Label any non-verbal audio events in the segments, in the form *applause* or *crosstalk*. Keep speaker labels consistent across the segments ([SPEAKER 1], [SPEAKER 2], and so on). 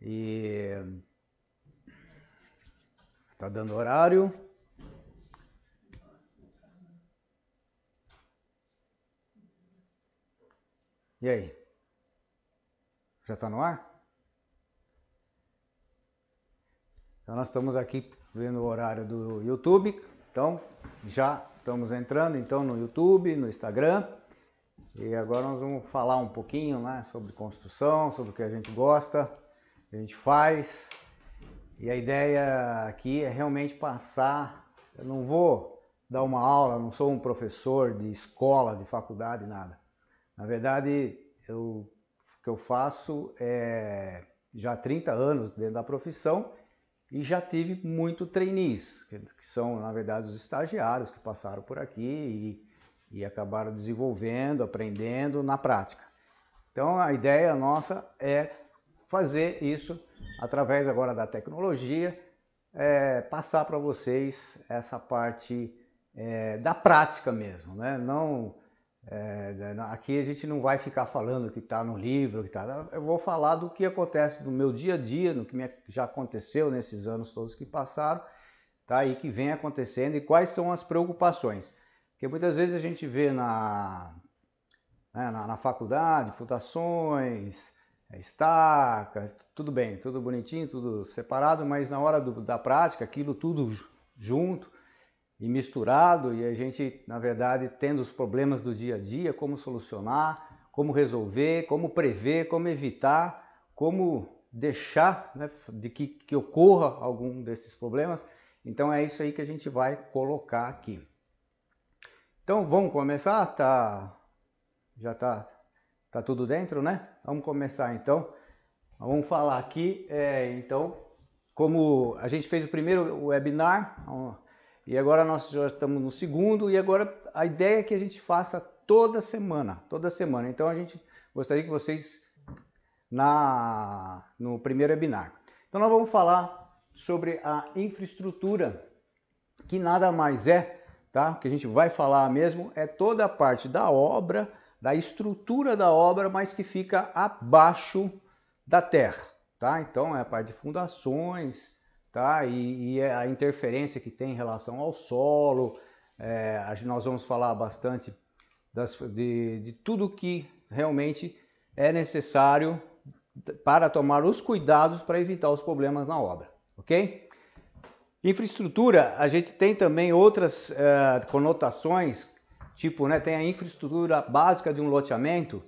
[SPEAKER 1] E tá dando horário. E aí? Já está no ar? Então nós estamos aqui vendo o horário do YouTube. Então já estamos entrando então no YouTube, no Instagram. E agora nós vamos falar um pouquinho né, sobre construção, sobre o que a gente gosta, que a gente faz. E a ideia aqui é realmente passar. Eu não vou dar uma aula, não sou um professor de escola, de faculdade, nada. Na verdade, eu, o que eu faço é já há 30 anos dentro da profissão e já tive muito trainees, que, que são, na verdade, os estagiários que passaram por aqui e, e acabaram desenvolvendo, aprendendo na prática. Então, a ideia nossa é fazer isso através agora da tecnologia, é, passar para vocês essa parte é, da prática mesmo, né? Não é, aqui a gente não vai ficar falando que está no livro, que tá, eu vou falar do que acontece no meu dia a dia, no que já aconteceu nesses anos todos que passaram, tá? E que vem acontecendo e quais são as preocupações. Porque muitas vezes a gente vê na, né, na, na, faculdade fundações, estacas, tudo bem, tudo bonitinho, tudo separado, mas na hora do, da prática, aquilo tudo junto, e misturado e a gente, na verdade, tendo os problemas do dia a dia, como solucionar, como resolver, como prever, como evitar, como deixar né, de que, que ocorra algum desses problemas. Então é isso aí que a gente vai colocar aqui. Então vamos começar? Tá, já tá, tá tudo dentro, né? Vamos começar então. Vamos falar aqui, é, então, como a gente fez o primeiro webinar, e agora nós já estamos no segundo e agora a ideia é que a gente faça toda semana, toda semana. Então a gente gostaria que vocês na no primeiro webinar. Então nós vamos falar sobre a infraestrutura, que nada mais é, tá? Que a gente vai falar mesmo é toda a parte da obra, da estrutura da obra, mas que fica abaixo da terra, tá? Então é a parte de fundações, tá? E, e, a interferência que tem em relação ao solo. É, nós vamos falar bastante das, de, de tudo que realmente é necessário para tomar os cuidados para evitar os problemas na obra, ok? Infraestrutura, a gente tem também outras uh, conotações, tipo, né, tem a infraestrutura básica de um loteamento,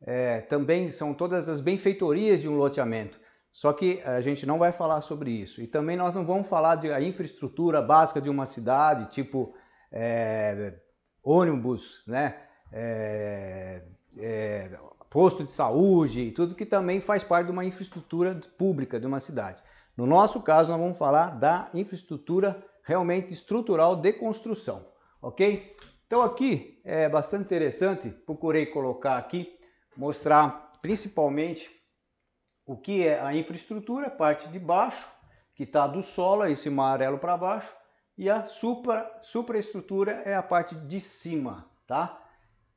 [SPEAKER 1] é, também são todas as benfeitorias de um loteamento. Só que a gente não vai falar sobre isso. E também nós não vamos falar da infraestrutura básica de uma cidade, tipo é, ônibus, né? É, é, posto de saúde, tudo que também faz parte de uma infraestrutura pública de uma cidade. No nosso caso, nós vamos falar da infraestrutura realmente estrutural de construção, ok? Então aqui é bastante interessante, procurei colocar aqui, mostrar principalmente o que é a infraestrutura, parte de baixo, que está do solo, esse amarelo para baixo, e a supra, supraestrutura é a parte de cima, tá?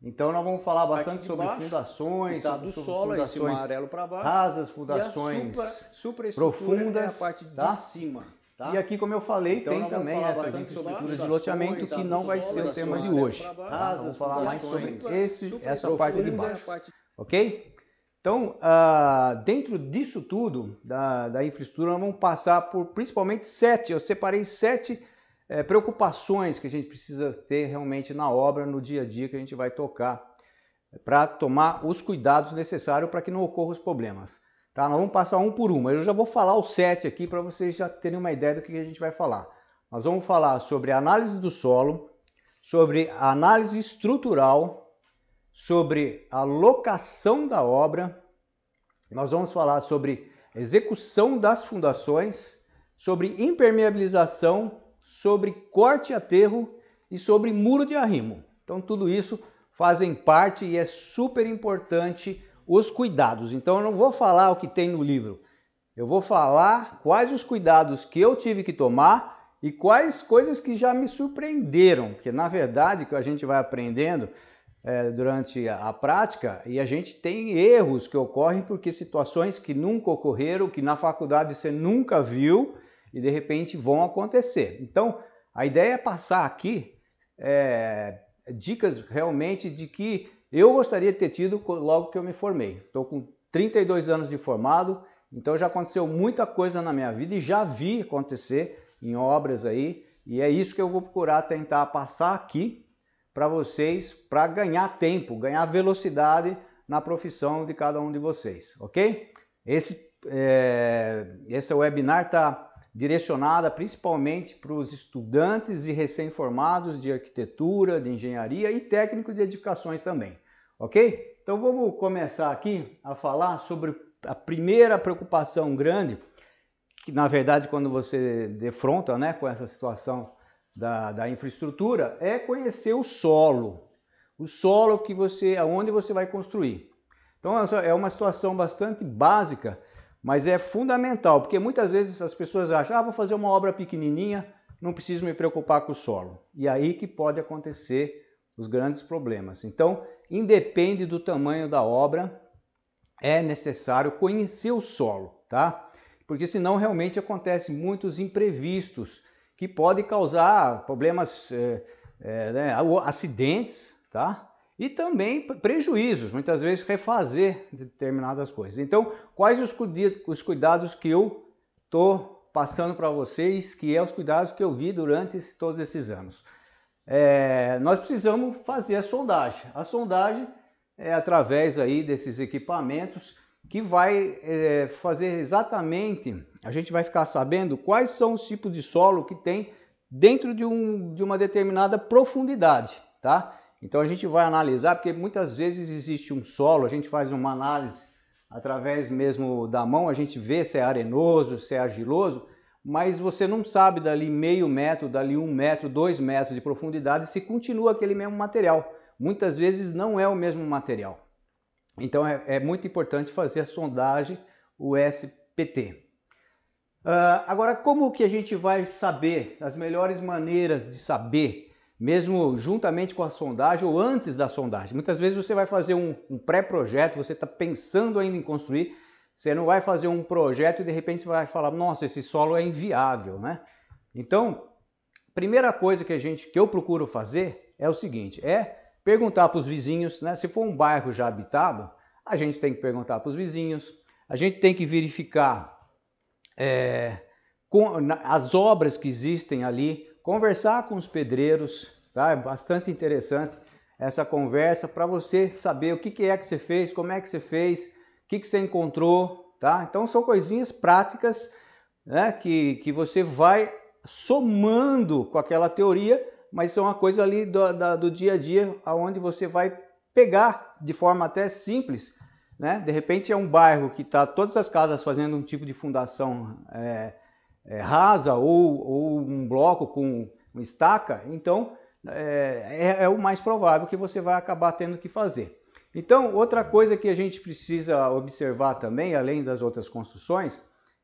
[SPEAKER 1] Então nós vamos falar bastante sobre baixo, fundações, tá do solo, esse amarelo para baixo, rasas, fundações supra, profundas, é a parte tá? de cima. Tá? E aqui, como eu falei, então, tem também essa infraestrutura de loteamento que não vai ser o tema de hoje. Tá? Vamos falar mais sobre esse, essa parte de baixo. Ok? Então, uh, dentro disso tudo, da, da, infraestrutura, nós vamos passar por principalmente sete, eu separei sete é, preocupações que a gente precisa ter realmente na obra, no dia a dia que a gente vai tocar, para tomar os cuidados necessários para que não ocorram os problemas. Tá? Nós vamos passar um por um, mas eu já vou falar os sete aqui para vocês já terem uma ideia do que a gente vai falar. Nós vamos falar sobre análise do solo, sobre análise estrutural, sobre a locação da obra, nós vamos falar sobre execução das fundações, sobre impermeabilização, sobre corte e aterro e sobre muro de arrimo. Então tudo isso fazem parte e é super importante os cuidados. Então eu não vou falar o que tem no livro. Eu vou falar quais os cuidados que eu tive que tomar e quais coisas que já me surpreenderam, porque na verdade que a gente vai aprendendo é, durante a, prática e a gente tem erros que ocorrem porque situações que nunca ocorreram, que na faculdade você nunca viu e de repente vão acontecer. Então, a ideia é passar aqui é, dicas realmente de que eu gostaria de ter tido logo que eu me formei. Estou com 32 anos de formado, então já aconteceu muita coisa na minha vida e já vi acontecer em obras aí, e é isso que eu vou procurar tentar passar aqui para vocês, para ganhar tempo, ganhar velocidade na profissão de cada um de vocês, ok? Esse, é, esse webinar está direcionado principalmente para os estudantes e recém-formados de arquitetura, de engenharia e técnicos de edificações também, ok? Então vamos começar aqui a falar sobre a primeira preocupação grande, que na verdade quando você defronta né, com essa situação da, da infraestrutura, é conhecer o solo. O solo que você, aonde você vai construir. Então é uma situação bastante básica, mas é fundamental, porque muitas vezes as pessoas acham, ah, vou fazer uma obra pequenininha, não preciso me preocupar com o solo. E aí que pode acontecer os grandes problemas. Então, independe do tamanho da obra, é necessário conhecer o solo, tá? Porque senão realmente acontece muitos imprevistos que podem causar problemas, é, é, né, acidentes, tá? E também prejuízos, muitas vezes refazer determinadas coisas. Então, quais os, os cuidados que eu estou passando para vocês, que é os cuidados que eu vi durante todos esses anos? É, nós precisamos fazer a sondagem. A sondagem é através aí desses equipamentos que vai é, fazer exatamente, a gente vai ficar sabendo quais são os tipos de solo que tem dentro de, um, de uma determinada profundidade, tá? Então a gente vai analisar, porque muitas vezes existe um solo, a gente faz uma análise através mesmo da mão, a gente vê se é arenoso, se é argiloso, mas você não sabe dali meio metro, dali um metro, dois metros de profundidade se continua aquele mesmo material muitas vezes não é o mesmo material. Então é, é muito importante fazer a sondagem USPT. Uh, agora, como que a gente vai saber as melhores maneiras de saber, mesmo juntamente com a sondagem ou antes da sondagem? Muitas vezes você vai fazer um, um pré-projeto, você está pensando ainda em construir, você não vai fazer um projeto e de repente você vai falar, nossa, esse solo é inviável, né? Então, primeira coisa que a gente, que eu procuro fazer é o seguinte, é perguntar para os vizinhos, né? Se for um bairro já habitado, a gente tem que perguntar para os vizinhos, a gente tem que verificar é, com, na, as obras que existem ali, conversar com os pedreiros, tá? É bastante interessante essa conversa para você saber o que, que, é que você fez, como é que você fez, o que, que você encontrou, tá? Então são coisinhas práticas né, que, que você vai somando com aquela teoria mas são uma coisa ali do, da, do dia a dia, aonde você vai pegar de forma até simples, né? De repente é um bairro que está todas as casas fazendo um tipo de fundação é, é, rasa ou, ou, um bloco com estaca, então é, é, é o mais provável que você vai acabar tendo que fazer. Então, outra coisa que a gente precisa observar também, além das outras construções,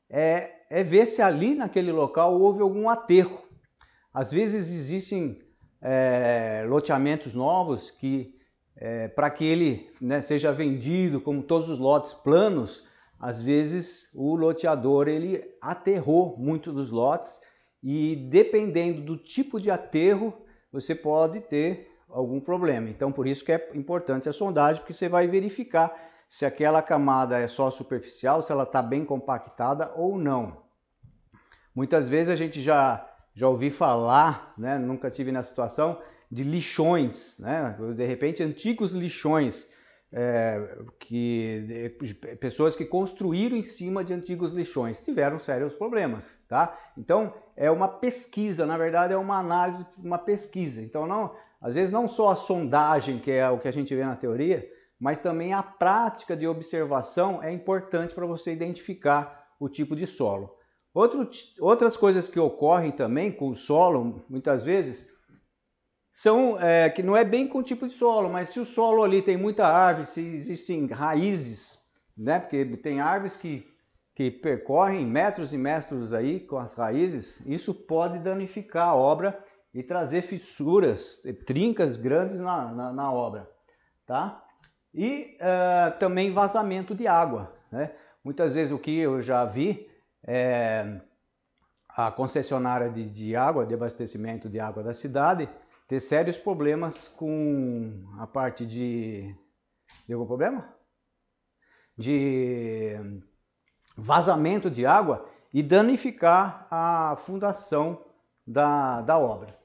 [SPEAKER 1] é, é ver se ali naquele local houve algum aterro. Às vezes existem é, loteamentos novos que, é, para que ele né, seja vendido como todos os lotes planos, às vezes o loteador ele aterrou muito dos lotes e dependendo do tipo de aterro, você pode ter algum problema. Então, por isso que é importante a sondagem, porque você vai verificar se aquela camada é só superficial, se ela está bem compactada ou não. Muitas vezes a gente já já ouvi falar, né, nunca tive na situação, de lixões, né, de repente antigos lixões, é, que pessoas que construíram em cima de antigos lixões tiveram sérios problemas, tá? Então é uma pesquisa, na verdade é uma análise, uma pesquisa. Então não, às vezes não só a sondagem que é o que a gente vê na teoria, mas também a prática de observação é importante para você identificar o tipo de solo. Outro, outras coisas que ocorrem também com o solo, muitas vezes, são é, que não é bem com o tipo de solo, mas se o solo ali tem muita árvore, se existem raízes, né? Porque tem árvores que, que percorrem metros e metros aí com as raízes, isso pode danificar a obra e trazer fissuras, trincas grandes na, na, na obra. tá? E uh, também vazamento de água, né? Muitas vezes o que eu já vi é a concessionária de, de água, de abastecimento de água da cidade, ter sérios problemas com a parte de. Deu algum problema? De vazamento de água e danificar a fundação da, da obra.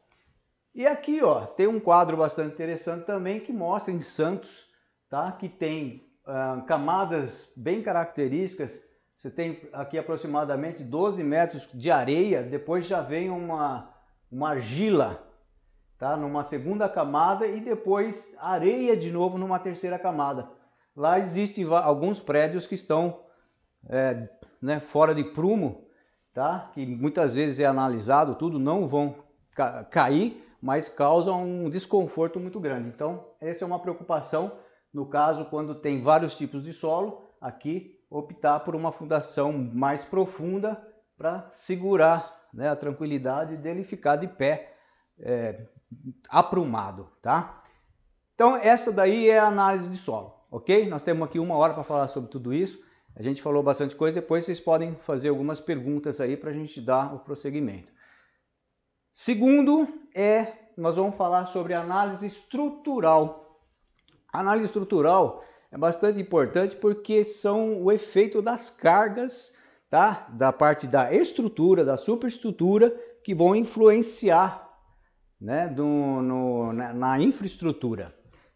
[SPEAKER 1] E aqui ó, tem um quadro bastante interessante também que mostra em Santos tá, que tem uh, camadas bem características. Você tem aqui aproximadamente 12 metros de areia, depois já vem uma, uma argila tá, numa segunda camada e depois areia de novo numa terceira camada. Lá existem alguns prédios que estão é, né, fora de prumo, tá? que muitas vezes é analisado, tudo não vão ca cair, mas causam um desconforto muito grande. Então, essa é uma preocupação no caso quando tem vários tipos de solo, aqui optar por uma fundação mais profunda para segurar né, a tranquilidade dele ficar de pé é, aprumado, tá? Então essa daí é a análise de solo, ok? Nós temos aqui uma hora para falar sobre tudo isso. A gente falou bastante coisa, depois vocês podem fazer algumas perguntas aí para a gente dar o prosseguimento. Segundo é, nós vamos falar sobre análise estrutural. Análise estrutural é bastante importante porque são o efeito das cargas, tá? Da parte da estrutura, da superestrutura, que vão influenciar né? Do, no, na, na infraestrutura.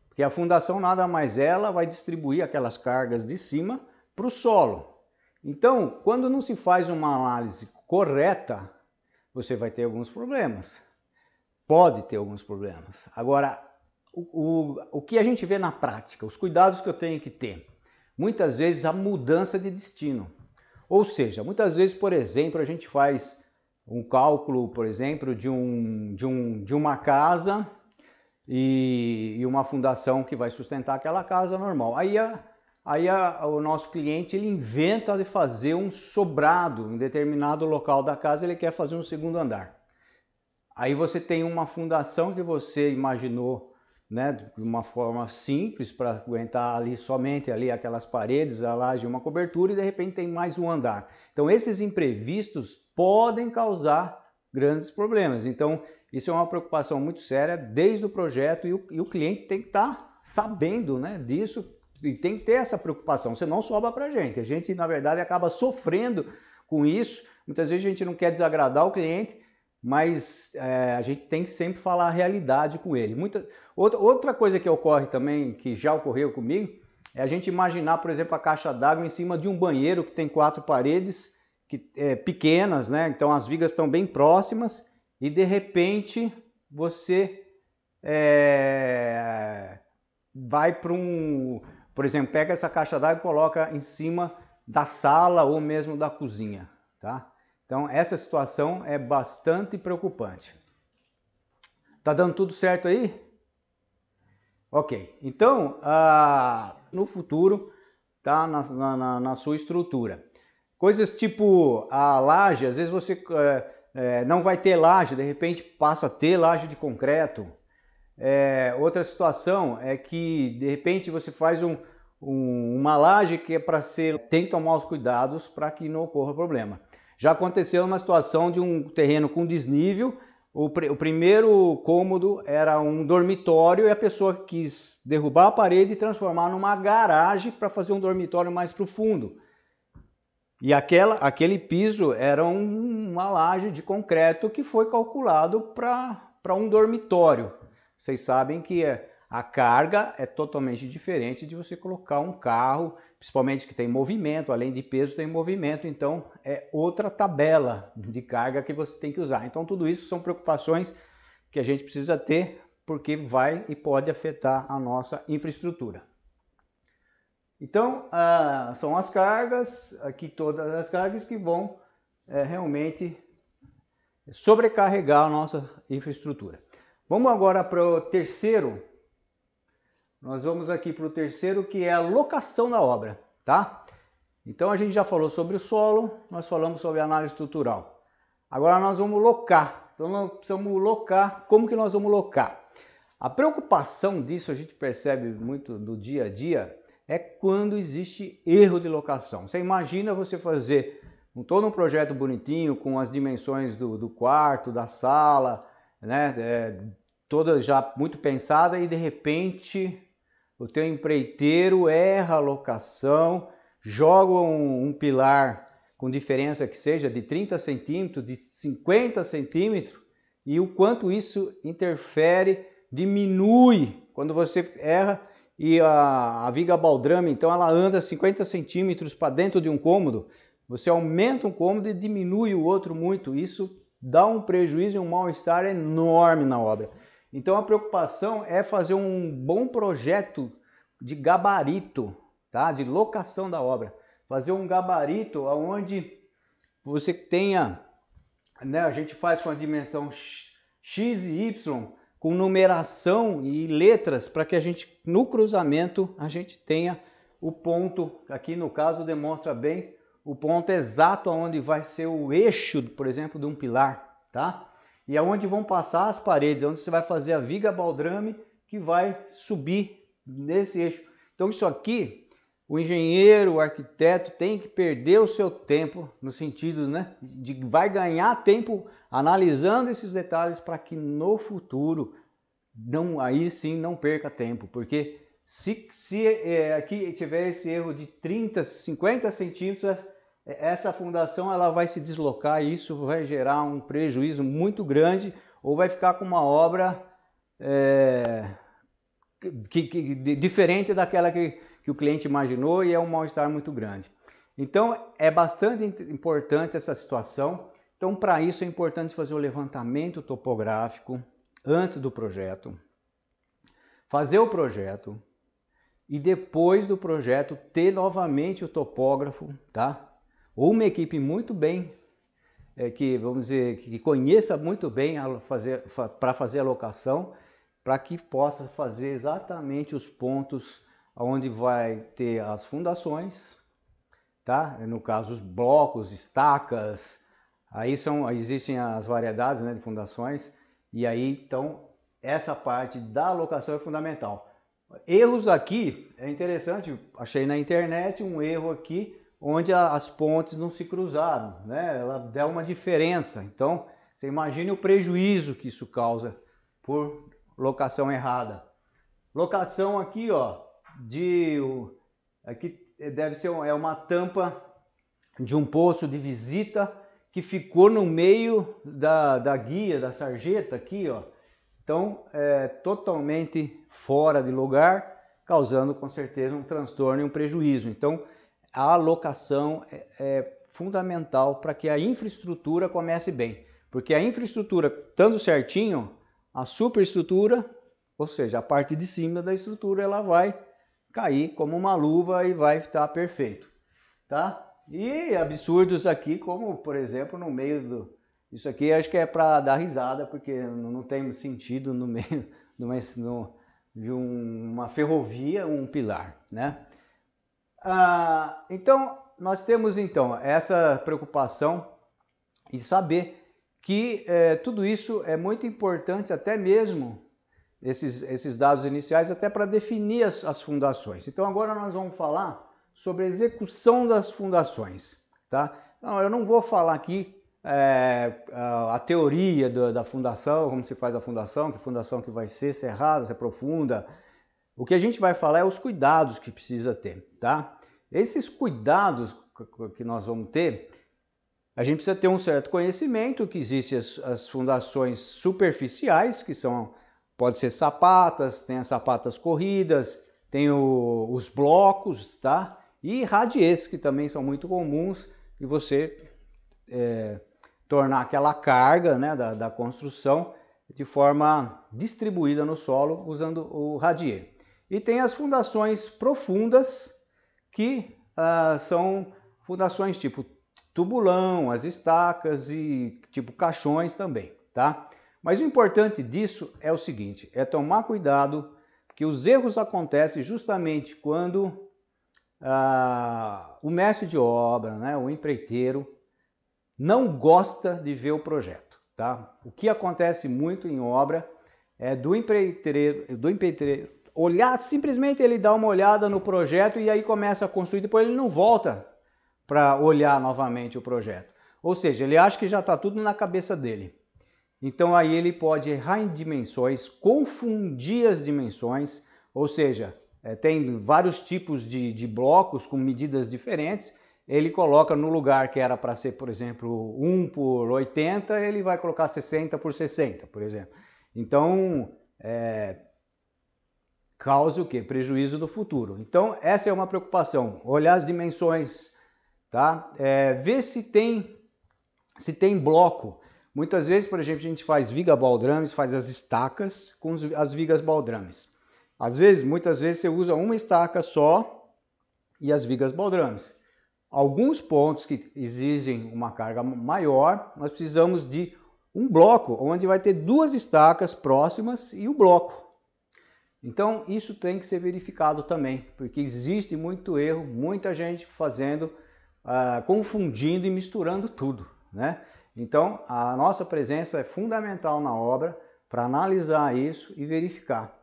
[SPEAKER 1] Porque a fundação nada mais ela vai distribuir aquelas cargas de cima para o solo. Então, quando não se faz uma análise correta, você vai ter alguns problemas. Pode ter alguns problemas. Agora, o, o, o que a gente vê na prática, os cuidados que eu tenho que ter, muitas vezes a mudança de destino. Ou seja, muitas vezes, por exemplo, a gente faz um cálculo, por exemplo, de, um, de, um, de uma casa e, e uma fundação que vai sustentar aquela casa normal. Aí a, Aí a, o nosso cliente ele inventa de fazer um sobrado em determinado local da casa, ele quer fazer um segundo andar. Aí você tem uma fundação que você imaginou, né, de uma forma simples para aguentar ali somente ali aquelas paredes, a laje, uma cobertura e de repente tem mais um andar. Então esses imprevistos podem causar grandes problemas. Então isso é uma preocupação muito séria desde o projeto e o, e o cliente tem que estar tá sabendo, né, disso e tem que ter essa preocupação, você não sobra para a gente. A gente, na verdade, acaba sofrendo com isso. Muitas vezes a gente não quer desagradar o cliente, mas é, a gente tem que sempre falar a realidade com ele. Muita, outra, outra coisa que ocorre também, que já ocorreu comigo, é a gente imaginar, por exemplo, a caixa d'água em cima de um banheiro que tem quatro paredes que, é, pequenas, né? Então as vigas estão bem próximas e de repente você é, vai para um por exemplo, pega essa caixa d'água e coloca em cima da sala ou mesmo da cozinha, tá? Então, essa situação é bastante preocupante. Tá dando tudo certo aí? Ok. Então, ah, no futuro, tá na, na, na, sua estrutura. Coisas tipo a laje, às vezes você é, não vai ter laje, de repente passa a ter laje de concreto, é, outra situação é que de repente você faz um, um, uma laje que é para ser. tem que tomar os cuidados para que não ocorra problema. Já aconteceu uma situação de um terreno com desnível. O, o primeiro cômodo era um dormitório e a pessoa quis derrubar a parede e transformar numa garagem para fazer um dormitório mais profundo. E aquela, aquele piso era um, uma laje de concreto que foi calculado para um dormitório. Vocês sabem que é, a carga é totalmente diferente de você colocar um carro, principalmente que tem movimento, além de peso tem movimento, então é outra tabela de carga que você tem que usar. Então tudo isso são preocupações que a gente precisa ter porque vai e pode afetar a nossa infraestrutura. Então, ah, são as cargas, aqui todas as cargas que vão é, realmente sobrecarregar a nossa infraestrutura. Vamos agora para o terceiro. Nós vamos aqui para o terceiro, que é a locação da obra, tá? Então a gente já falou sobre o solo, nós falamos sobre análise estrutural. Agora nós vamos locar. Então nós precisamos locar. Como que nós vamos locar? A preocupação disso a gente percebe muito do dia a dia é quando existe erro de locação. Você imagina você fazer um, todo um projeto bonitinho com as dimensões do, do quarto, da sala, né, é, toda já muito pensada e de repente o teu empreiteiro erra a locação, joga um, um pilar com diferença que seja de 30 centímetros, de 50 centímetros, e o quanto isso interfere, diminui quando você erra e a, a viga baldrame, então ela anda 50 centímetros para dentro de um cômodo, você aumenta um cômodo e diminui o outro muito, isso dá um prejuízo e um mal-estar enorme na obra. Então a preocupação é fazer um bom projeto de gabarito, tá? de locação da obra fazer um gabarito onde você tenha, né, a gente faz com a dimensão x e y com numeração e letras para que a gente no cruzamento a gente tenha o ponto, aqui no caso demonstra bem o ponto exato aonde vai ser o eixo, por exemplo, de um pilar, tá? E aonde vão passar as paredes, onde você vai fazer a viga baldrame que vai subir nesse eixo. Então isso aqui o engenheiro, o arquiteto tem que perder o seu tempo no sentido, né, de vai ganhar tempo analisando esses detalhes para que no futuro não aí sim não perca tempo, porque se, se é, aqui tiver esse erro de 30, 50 centímetros, essa fundação ela vai se deslocar e isso vai gerar um prejuízo muito grande ou vai ficar com uma obra é, que, que, diferente daquela que que o cliente imaginou e é um mal-estar muito grande. Então é bastante importante essa situação. Então, para isso é importante fazer o levantamento topográfico antes do projeto, fazer o projeto e depois do projeto ter novamente o topógrafo, tá? Uma equipe muito bem é, que vamos dizer que conheça muito bem para fazer, fazer a locação, para que possa fazer exatamente os pontos onde vai ter as fundações, tá? No caso os blocos, estacas, aí são existem as variedades né, de fundações e aí então essa parte da alocação é fundamental. Erros aqui é interessante, achei na internet um erro aqui onde as pontes não se cruzaram, né? Ela dá uma diferença. Então você imagine o prejuízo que isso causa por locação errada. Locação aqui, ó, de aqui deve ser é uma tampa de um poço de visita que ficou no meio da, da guia da sarjeta aqui, ó. Então é totalmente fora de lugar, causando com certeza um transtorno e um prejuízo. Então a alocação é, é fundamental para que a infraestrutura comece bem, porque a infraestrutura estando certinho, a superestrutura, ou seja, a parte de cima da estrutura, ela vai cair como uma luva e vai estar perfeito, tá? E absurdos aqui, como por exemplo no meio do, isso aqui acho que é para dar risada porque não tem sentido no meio *laughs* de uma, de uma ferrovia um pilar, né? Ah, então nós temos então essa preocupação e saber que é, tudo isso é muito importante até mesmo esses, esses dados iniciais até para definir as, as fundações. Então agora nós vamos falar sobre a execução das fundações. Tá? Não, eu não vou falar aqui é, a, teoria da fundação, como se faz a fundação, que fundação que vai ser, se é rasa, se é profunda. O que a gente vai falar é os cuidados que precisa ter. Tá? Esses cuidados que nós vamos ter, a gente precisa ter um certo conhecimento que existem as, as fundações superficiais, que são Pode ser sapatas, tem as sapatas corridas, tem o, os blocos, tá? E radies, que também são muito comuns, e você é, tornar aquela carga né, da, da, construção de forma distribuída no solo usando o radier. E tem as fundações profundas, que ah, são fundações tipo tubulão, as estacas e tipo caixões também, tá? Mas o importante disso é o seguinte: é tomar cuidado que os erros acontecem justamente quando ah, o mestre de obra, né, o empreiteiro, não gosta de ver o projeto. Tá? O que acontece muito em obra é do empreiteiro, do empreiteiro olhar, simplesmente ele dá uma olhada no projeto e aí começa a construir, depois ele não volta para olhar novamente o projeto. Ou seja, ele acha que já está tudo na cabeça dele. Então aí ele pode errar em dimensões, confundir as dimensões, ou seja, é, tem vários tipos de, de blocos com medidas diferentes. Ele coloca no lugar que era para ser, por exemplo, 1 por 80, ele vai colocar 60 por 60, por exemplo. Então, é, causa o que? Prejuízo do futuro. Então, essa é uma preocupação. Olhar as dimensões, tá? É, ver se tem, se tem bloco. Muitas vezes, por exemplo, a gente faz viga baldrames, faz as estacas com as vigas baldrames. Às vezes, muitas vezes você usa uma estaca só e as vigas baldrames. Alguns pontos que exigem uma carga maior, nós precisamos de um bloco onde vai ter duas estacas próximas e o bloco. Então, isso tem que ser verificado também, porque existe muito erro, muita gente fazendo, uh, confundindo e misturando tudo, né? Então, a nossa presença é fundamental na obra para analisar isso e verificar.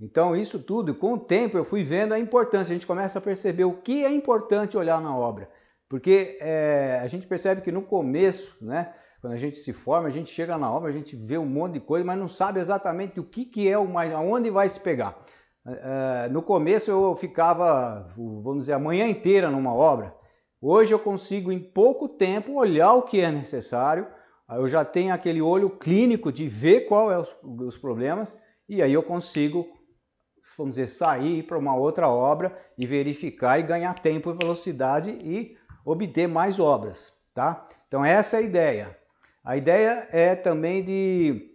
[SPEAKER 1] Então, isso tudo, com o tempo, eu fui vendo a importância. A gente começa a perceber o que é importante olhar na obra. Porque é, a gente percebe que no começo, né, quando a gente se forma, a gente chega na obra, a gente vê um monte de coisa, mas não sabe exatamente o que, que é o mais, aonde vai se pegar. É, no começo eu ficava, vamos dizer, a manhã inteira numa obra. Hoje eu consigo, em pouco tempo, olhar o que é necessário. Eu já tenho aquele olho clínico de ver qual é os, os problemas e aí eu consigo, vamos dizer, sair para uma outra obra e verificar e ganhar tempo e velocidade e obter mais obras, tá? Então essa é a ideia. A ideia é também de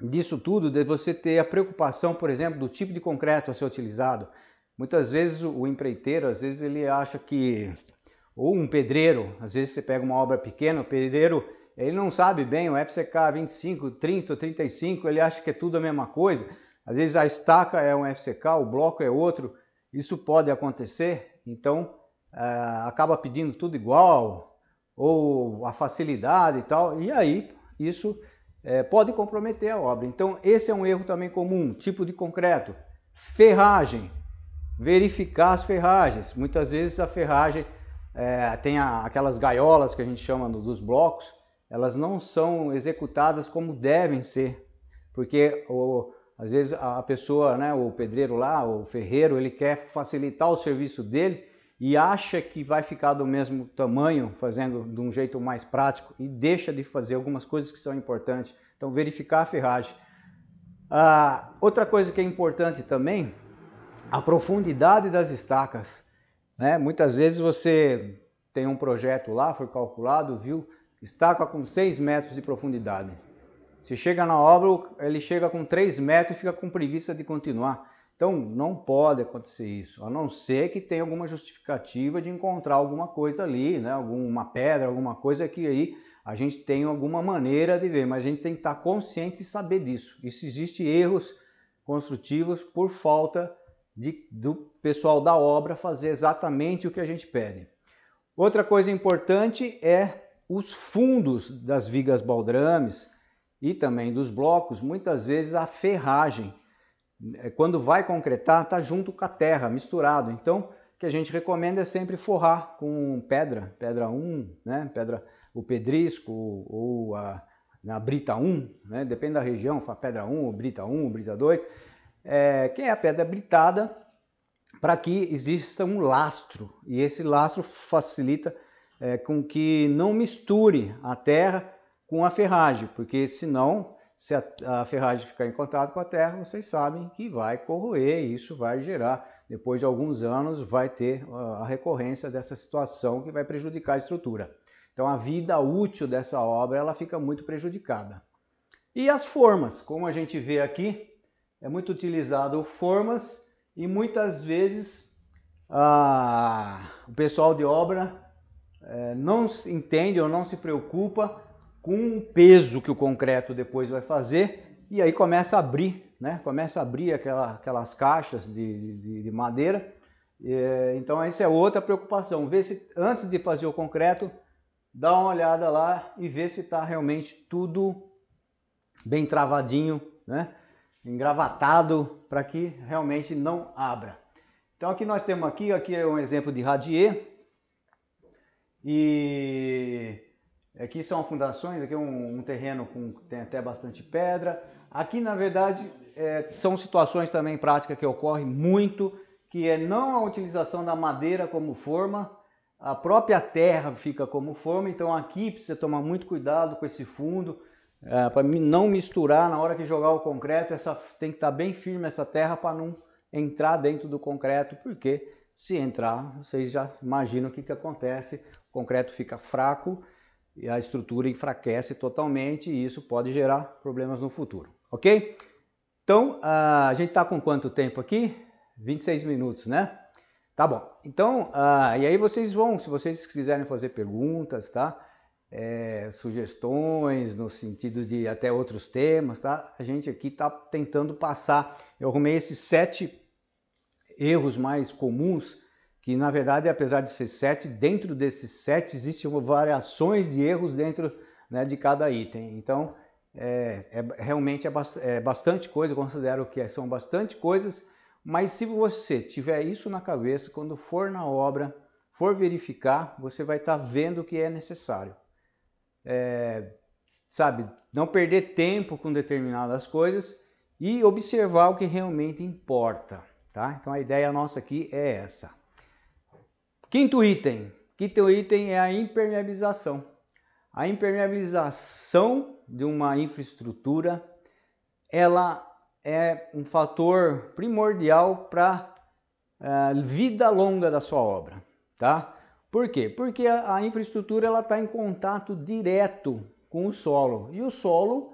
[SPEAKER 1] disso tudo, de você ter a preocupação, por exemplo, do tipo de concreto a ser utilizado. Muitas vezes o empreiteiro, às vezes ele acha que ou um pedreiro, às vezes você pega uma obra pequena, o pedreiro ele não sabe bem o FCK 25, 30, 35, ele acha que é tudo a mesma coisa. Às vezes a estaca é um FCK, o bloco é outro. Isso pode acontecer, então uh, acaba pedindo tudo igual, ou a facilidade e tal, e aí isso é, pode comprometer a obra. Então, esse é um erro também comum. Tipo de concreto, ferragem, verificar as ferragens. Muitas vezes a ferragem é, tem a, aquelas gaiolas que a gente chama dos blocos, elas não são executadas como devem ser, porque o, às vezes a pessoa, né, o pedreiro lá, o ferreiro, ele quer facilitar o serviço dele e acha que vai ficar do mesmo tamanho, fazendo de um jeito mais prático e deixa de fazer algumas coisas que são importantes. Então, verificar a ferragem. Ah, outra coisa que é importante também, a profundidade das estacas. Né? Muitas vezes você tem um projeto lá, foi calculado, viu, estaca com 6 metros de profundidade. Se chega na obra, ele chega com 3 metros e fica com preguiça de continuar. Então não pode acontecer isso, a não ser que tenha alguma justificativa de encontrar alguma coisa ali, né? alguma pedra, alguma coisa que aí a gente tem alguma maneira de ver, mas a gente tem que estar consciente e saber disso. Isso existe erros construtivos por falta de, do pessoal da obra fazer exatamente o que a gente pede. Outra coisa importante é os fundos das vigas baldrames e também dos blocos, muitas vezes a ferragem quando vai concretar, está junto com a terra, misturado. Então, o que a gente recomenda é sempre forrar com pedra, pedra 1, né? pedra, o pedrisco ou a, a brita 1, né? depende da região, pedra 1, ou brita 1, ou brita 2, é, que é a pedra britada para que exista um lastro, e esse lastro facilita é, com que não misture a terra com a ferragem, porque senão se a, a, ferragem ficar em contato com a terra, vocês sabem que vai corroer e isso vai gerar, depois de alguns anos, vai ter a recorrência dessa situação que vai prejudicar a estrutura. Então a vida útil dessa obra ela fica muito prejudicada. E as formas, como a gente vê aqui, é muito utilizado formas e muitas vezes ah, o pessoal de obra é, não entende ou não se preocupa com o peso que o concreto depois vai fazer e aí começa a abrir, né? Começa a abrir aquela, aquelas caixas de, de, de madeira. E, então essa é outra preocupação. Ver se antes de fazer o concreto, dá uma olhada lá e ver se está realmente tudo bem travadinho, né? engravatado para que realmente não abra. Então aqui nós temos aqui, aqui é um exemplo de radier e aqui são fundações, aqui é um, um terreno com tem até bastante pedra. Aqui na verdade é, são situações também práticas que ocorrem muito, que é não a utilização da madeira como forma, a própria terra fica como forma, então aqui precisa tomar muito cuidado com esse fundo, é, para não misturar na hora que jogar o concreto, essa, tem que estar tá bem firme essa terra para não entrar dentro do concreto, porque se entrar, vocês já imaginam o que, que acontece, o concreto fica fraco e a estrutura enfraquece totalmente e isso pode gerar problemas no futuro, ok? Então, a gente está com quanto tempo aqui? 26 minutos, né? Tá bom. Então, e aí vocês vão, se vocês quiserem fazer perguntas, tá? é, sugestões no sentido de até outros temas, tá? A gente aqui está tentando passar. Eu arrumei esses sete erros mais comuns, que na verdade, apesar de ser sete, dentro desses sete existem variações de erros dentro né, de cada item. Então, é, é realmente é, é bastante coisa, eu considero que são bastante coisas, mas se você tiver isso na cabeça, quando for na obra, for verificar, você vai estar tá vendo o que é necessário é, sabe, não perder tempo com determinadas coisas e observar o que realmente importa, tá? Então a ideia nossa aqui é essa. Quinto item, quinto item é a impermeabilização. A impermeabilização de uma infraestrutura, ela é um fator primordial para a uh, vida longa da sua obra, tá? Por quê? Porque a, a infraestrutura ela está em contato direto com o solo e o solo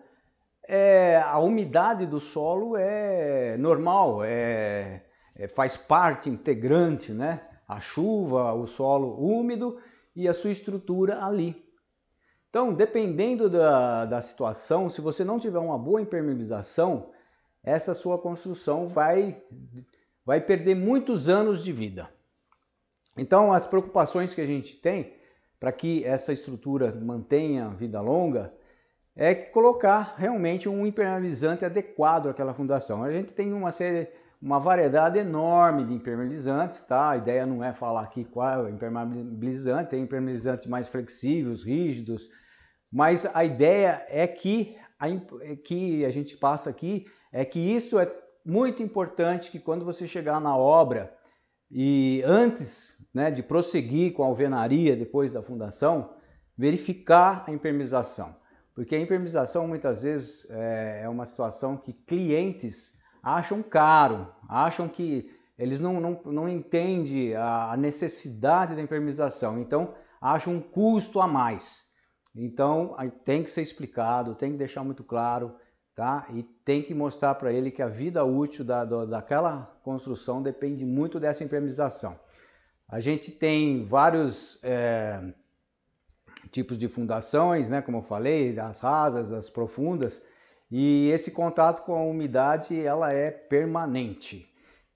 [SPEAKER 1] é, a umidade do solo é normal, é, é, faz parte integrante, né? A chuva, o solo úmido e a sua estrutura ali. Então, dependendo da, da situação, se você não tiver uma boa impermeabilização, essa sua construção vai, vai perder muitos anos de vida. Então, as preocupações que a gente tem para que essa estrutura mantenha vida longa é colocar realmente um impermeabilizante adequado àquela fundação. A gente tem uma série, uma variedade enorme de impermeabilizantes, tá? A ideia não é falar aqui qual é impermeabilizante, tem impermeabilizantes mais flexíveis, rígidos, mas a ideia é que a, é que a gente passa aqui é que isso é muito importante que quando você chegar na obra e antes né, de prosseguir com a alvenaria depois da fundação, verificar a impermeabilização. Porque a impermeabilização muitas vezes é, é uma situação que clientes acham caro, acham que eles não, não, não entendem a necessidade da impermeabilização, então acham um custo a mais. Então tem que ser explicado, tem que deixar muito claro, tá? E tem que mostrar para ele que a vida útil da, da, daquela construção depende muito dessa impermeabilização. A gente tem vários é, tipos de fundações, né, como eu falei, as rasas, as profundas, e esse contato com a umidade ela é permanente.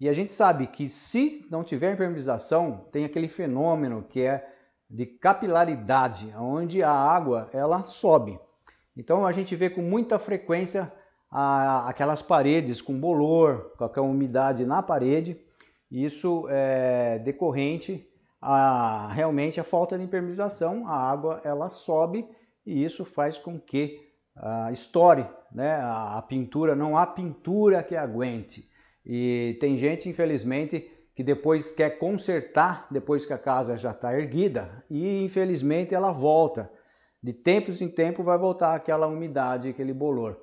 [SPEAKER 1] E a gente sabe que se não tiver impermeabilização, tem aquele fenômeno que é de capilaridade, onde a água ela sobe. Então a gente vê com muita frequência a, aquelas paredes com bolor, a umidade na parede, isso é decorrente a realmente a falta de impermeabilização, a água ela sobe e isso faz com que a estoure, né? A, a pintura não há pintura que aguente. E tem gente, infelizmente, que depois quer consertar depois que a casa já está erguida e infelizmente ela volta. De tempos em tempo vai voltar aquela umidade, aquele bolor.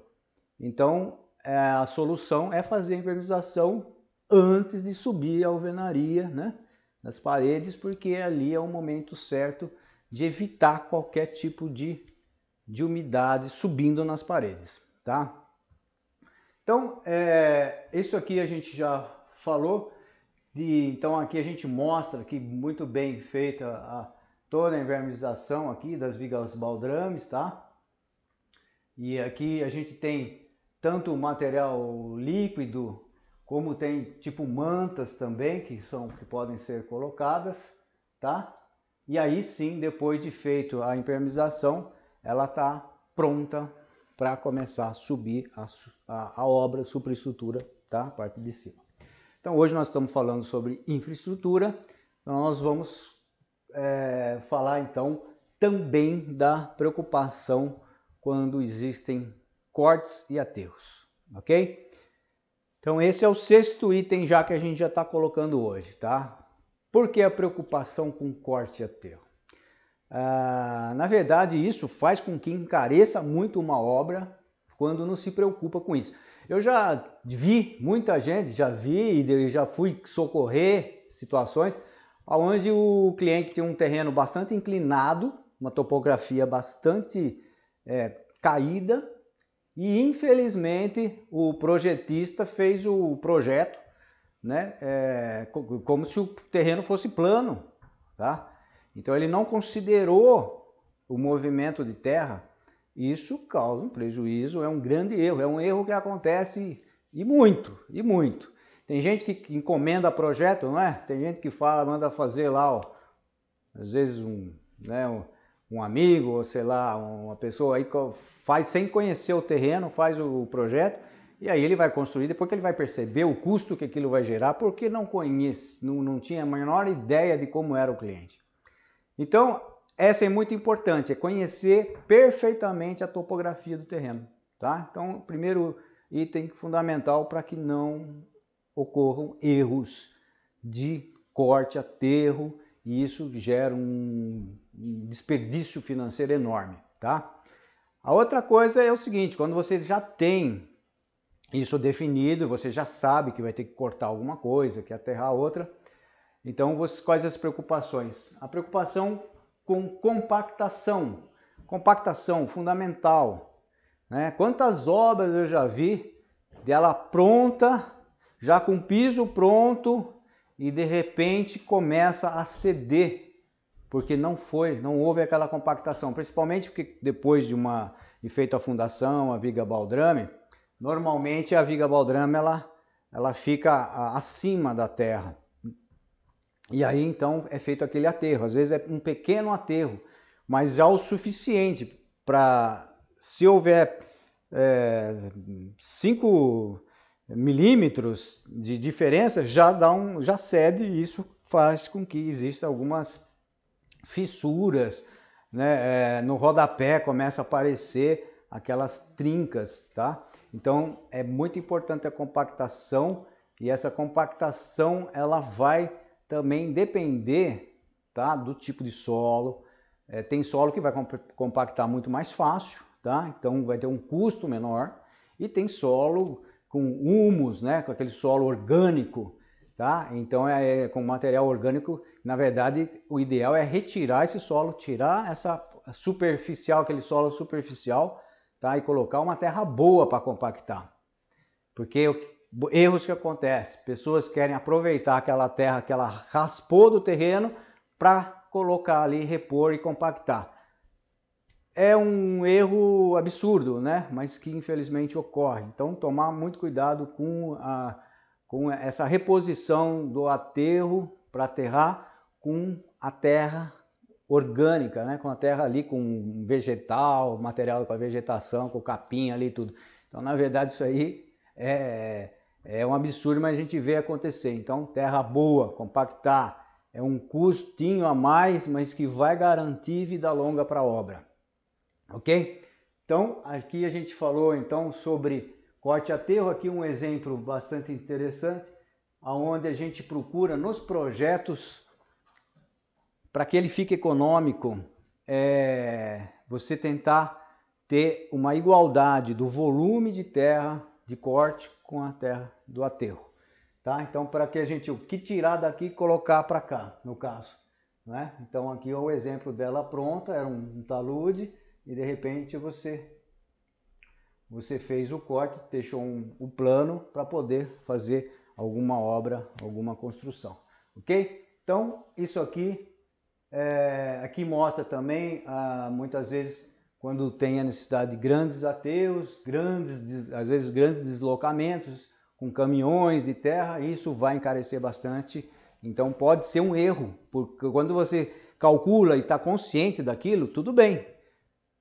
[SPEAKER 1] Então é, a solução é fazer a impermeabilização antes de subir a alvenaria né, nas paredes, porque ali é o momento certo de evitar qualquer tipo de, de umidade subindo nas paredes. Tá? Então, é, isso aqui a gente já falou. De, então aqui a gente mostra que muito bem feita a, toda a envermização aqui das vigas baldrames, tá? E aqui a gente tem tanto material líquido como tem tipo mantas também que são que podem ser colocadas, tá? E aí sim, depois de feito a impermeabilização, ela está pronta para começar a subir a, a, a obra, a superestrutura, tá? A parte de cima. Então hoje nós estamos falando sobre infraestrutura, nós vamos é, falar então também da preocupação quando existem cortes e aterros, ok? Então esse é o sexto item já que a gente já está colocando hoje, tá? Por que a preocupação com corte e aterro? Ah, na verdade, isso faz com que encareça muito uma obra quando não se preocupa com isso. Eu já vi muita gente, já vi e já fui socorrer situações onde o cliente tem um terreno bastante inclinado, uma topografia bastante é, caída e infelizmente o projetista fez o projeto né, é, como se o terreno fosse plano, tá? Então ele não considerou o movimento de terra. Isso causa um prejuízo, é um grande erro, é um erro que acontece e muito, e muito. Tem gente que encomenda projeto, não é? Tem gente que fala, manda fazer lá, ó, às vezes um, né, um, um amigo, ou sei lá, uma pessoa aí faz sem conhecer o terreno, faz o projeto e aí ele vai construir, depois que ele vai perceber o custo que aquilo vai gerar, porque não conhece, não, não tinha a menor ideia de como era o cliente. Então, essa é muito importante, é conhecer perfeitamente a topografia do terreno. Tá? Então, primeiro item fundamental para que não ocorram erros de corte, aterro, e isso gera um desperdício financeiro enorme. Tá? A outra coisa é o seguinte, quando você já tem isso definido, você já sabe que vai ter que cortar alguma coisa, que aterrar outra, então, quais as preocupações? A preocupação com compactação. Compactação fundamental. Né? Quantas obras eu já vi dela pronta, já com piso pronto e de repente começa a ceder porque não foi, não houve aquela compactação, principalmente porque depois de uma de feita a fundação, a viga baldrame, normalmente a viga baldrame ela, ela fica acima da terra. E aí então é feito aquele aterro. Às vezes é um pequeno aterro, mas já o suficiente para, se houver 5 é, milímetros de diferença, já dá um, já cede e isso faz com que existam algumas fissuras, né? É, no rodapé começa a aparecer aquelas trincas, tá? Então é muito importante a compactação e essa compactação ela vai também depender tá, do tipo de solo. É, tem solo que vai compactar muito mais fácil, tá? então vai ter um custo menor. E tem solo com humus, né? com aquele solo orgânico. Tá? Então, é, é, com material orgânico, na verdade, o ideal é retirar esse solo, tirar essa superficial, aquele solo superficial, tá? e colocar uma terra boa para compactar. Porque erros que acontecem. Pessoas querem aproveitar aquela terra que ela raspou do terreno para colocar ali, repor e compactar. É um erro absurdo, né? Mas que infelizmente ocorre. Então, tomar muito cuidado com, a, com essa reposição do aterro para aterrar com a terra orgânica, né? Com a terra ali com vegetal, material com a vegetação, com capim ali tudo. Então, na verdade, isso aí é, é um absurdo, mas a gente vê acontecer. Então, terra boa, compactar, é um custinho a mais, mas que vai garantir vida longa para a obra. Ok? Então, aqui a gente falou então sobre corte aterro, aqui um exemplo bastante interessante, aonde a gente procura nos projetos para que ele fique econômico, é, você tentar ter uma igualdade do volume de terra de corte com a terra do aterro. Tá? Então, para que a gente o que tirar daqui e colocar para cá, no caso. Né? Então, aqui é o exemplo dela pronta, era um, um talude, e de repente você você fez o corte, deixou um, o plano para poder fazer alguma obra, alguma construção. Ok? Então, isso aqui, é, aqui mostra também, ah, muitas vezes, quando tem a necessidade de grandes aterros, grandes, às vezes grandes deslocamentos com caminhões de terra, isso vai encarecer bastante. Então pode ser um erro, porque quando você calcula e está consciente daquilo, tudo bem.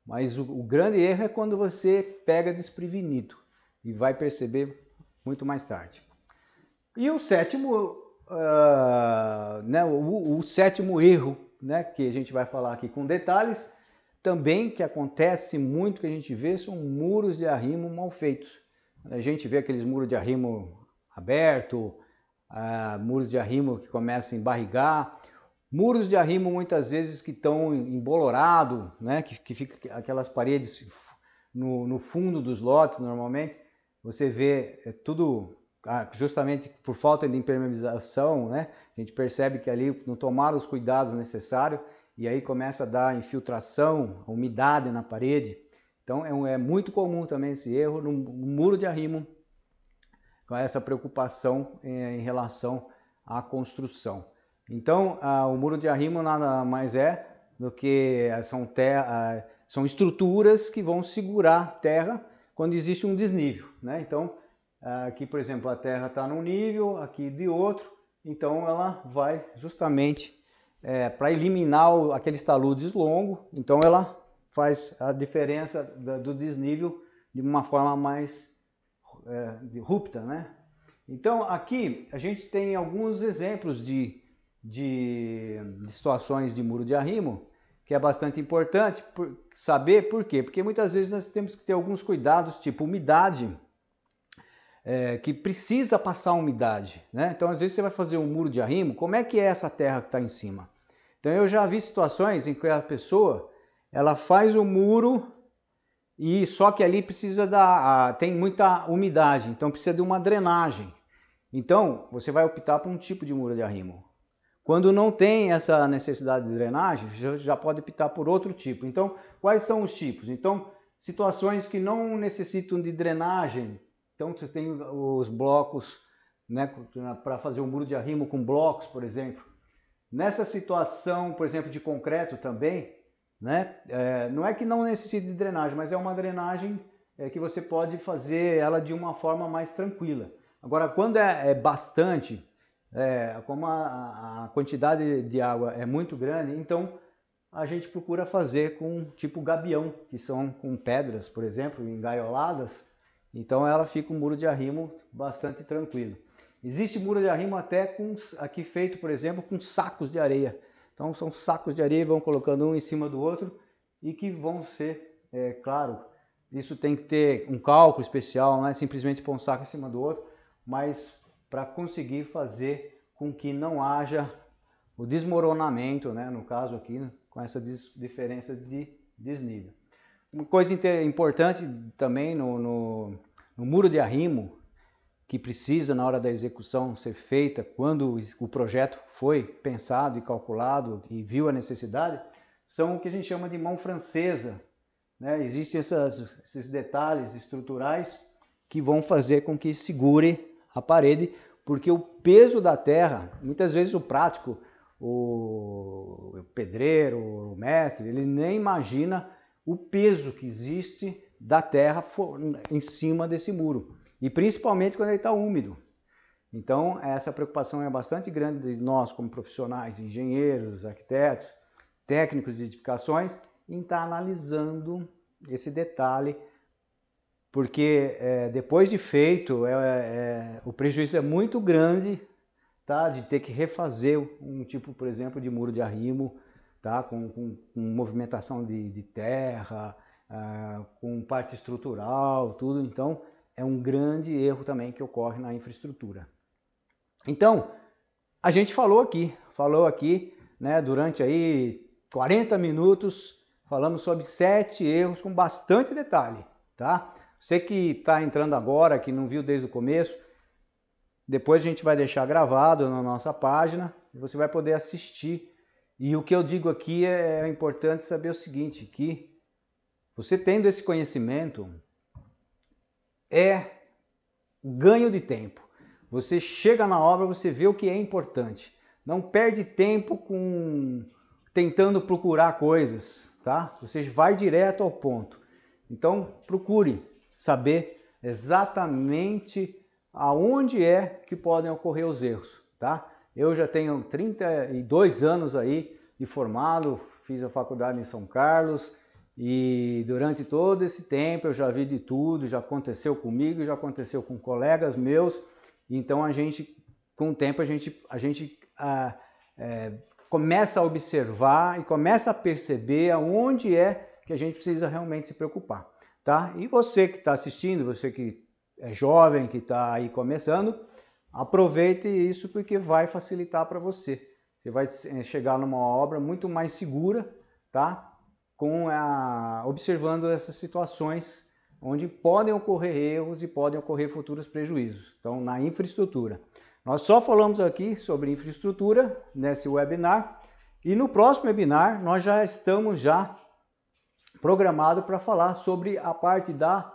[SPEAKER 1] Mas o, o grande erro é quando você pega desprevenido e vai perceber muito mais tarde. E o sétimo, uh, né, o, o, sétimo erro, né, que a gente vai falar aqui com detalhes, também que acontece muito que a gente vê são muros de arrimo mal feitos. A gente vê aqueles muros de arrimo aberto, uh, muros de arrimo que começam a embarrigar, muros de arrimo muitas vezes que estão embolorados, né, que, que fica aquelas paredes no, no fundo dos lotes normalmente, você vê é tudo ah, justamente por falta de impermeabilização, né? A gente percebe que ali não tomaram os cuidados necessários e aí começa a dar infiltração, umidade na parede. Então é, é muito comum também esse erro no, muro de arrimo, com essa preocupação em, em relação à construção. Então o muro de arrimo nada mais é do que são, terra, são estruturas que vão segurar terra quando existe um desnível. Né? Então, aqui, por exemplo, a Terra está num nível, aqui de outro, então ela vai justamente é, para eliminar o, aqueles taludes longos, então ela faz a diferença do desnível de uma forma mais é, rupta. Né? Então, aqui a gente tem alguns exemplos de, de, de situações de muro de arrimo, que é bastante importante por, saber por quê? Porque muitas vezes nós temos que ter alguns cuidados, tipo umidade, é, que precisa passar umidade. Né? Então, às vezes, você vai fazer um muro de arrimo, como é que é essa terra que está em cima? Então, eu já vi situações em que a pessoa ela faz o muro e só que ali precisa da tem muita umidade, então precisa de uma drenagem. Então, você vai optar por um tipo de muro de arrimo. Quando não tem essa necessidade de drenagem, já pode optar por outro tipo. Então, quais são os tipos? Então, situações que não necessitam de drenagem. Então, você tem os blocos né, para fazer um muro de arrimo com blocos, por exemplo. Nessa situação, por exemplo, de concreto também, né, é, não é que não necessite de drenagem, mas é uma drenagem é, que você pode fazer ela de uma forma mais tranquila. Agora, quando é, é bastante, é, como a, a, quantidade de água é muito grande, então a gente procura fazer com tipo gabião, que são com pedras, por exemplo, engaioladas. Então ela fica um muro de arrimo bastante tranquilo. Existe muro de arrimo até com, aqui feito, por exemplo, com sacos de areia. Então são sacos de areia, vão colocando um em cima do outro e que vão ser, é, claro, isso tem que ter um cálculo especial, não é simplesmente pôr um saco em cima do outro, mas para conseguir fazer com que não haja o desmoronamento, né, no caso aqui, com essa diferença de desnível. Uma coisa importante também no, no, no muro de arrimo, que precisa na hora da execução ser feita quando o projeto foi pensado e calculado e viu a necessidade, são o que a gente chama de mão francesa. Né? Existem essas, esses detalhes estruturais que vão fazer com que segure a parede, porque o peso da terra, muitas vezes o prático, o pedreiro, o mestre, ele nem imagina o peso que existe da terra em cima desse muro, e principalmente quando ele está úmido. Então, essa preocupação é bastante grande de nós, como profissionais, engenheiros, arquitetos, técnicos de edificações, em estar tá analisando esse detalhe porque é, depois de feito, é, é, o prejuízo é muito grande tá, de ter que refazer um tipo, por exemplo, de muro de arrimo, tá, com, com, com movimentação de, de terra, ah, com parte estrutural, tudo. Então, é um grande erro também que ocorre na infraestrutura. Então, a gente falou aqui, falou aqui, né, durante aí 40 minutos, falamos sobre sete erros com bastante detalhe, tá? Você que está entrando agora, que não viu desde o começo, depois a gente vai deixar gravado na nossa página e você vai poder assistir. E o que eu digo aqui é, é importante saber o seguinte, que você tendo esse conhecimento é ganho de tempo. Você chega na obra, você vê o que é importante. Não perde tempo com tentando procurar coisas, tá? Você vai direto ao ponto. Então, procure saber exatamente aonde é que podem ocorrer os erros, tá? Eu já tenho 32 anos aí de formado, fiz a faculdade em São Carlos E durante todo esse tempo eu já vi de tudo, já aconteceu comigo, já aconteceu com colegas meus. Então a gente, com o tempo, a gente, a gente ah, é, começa a observar e começa a perceber aonde é que a gente precisa realmente se preocupar, tá? E você que está assistindo, você que é jovem, que está aí começando, aproveite isso porque vai facilitar para você. Você vai eh, chegar numa obra muito mais segura, tá? Com a, observando essas situações onde podem ocorrer erros e podem ocorrer futuros prejuízos. Então, na infraestrutura. Nós só falamos aqui sobre infraestrutura nesse webinar e no próximo webinar nós já estamos já programado para falar sobre a parte da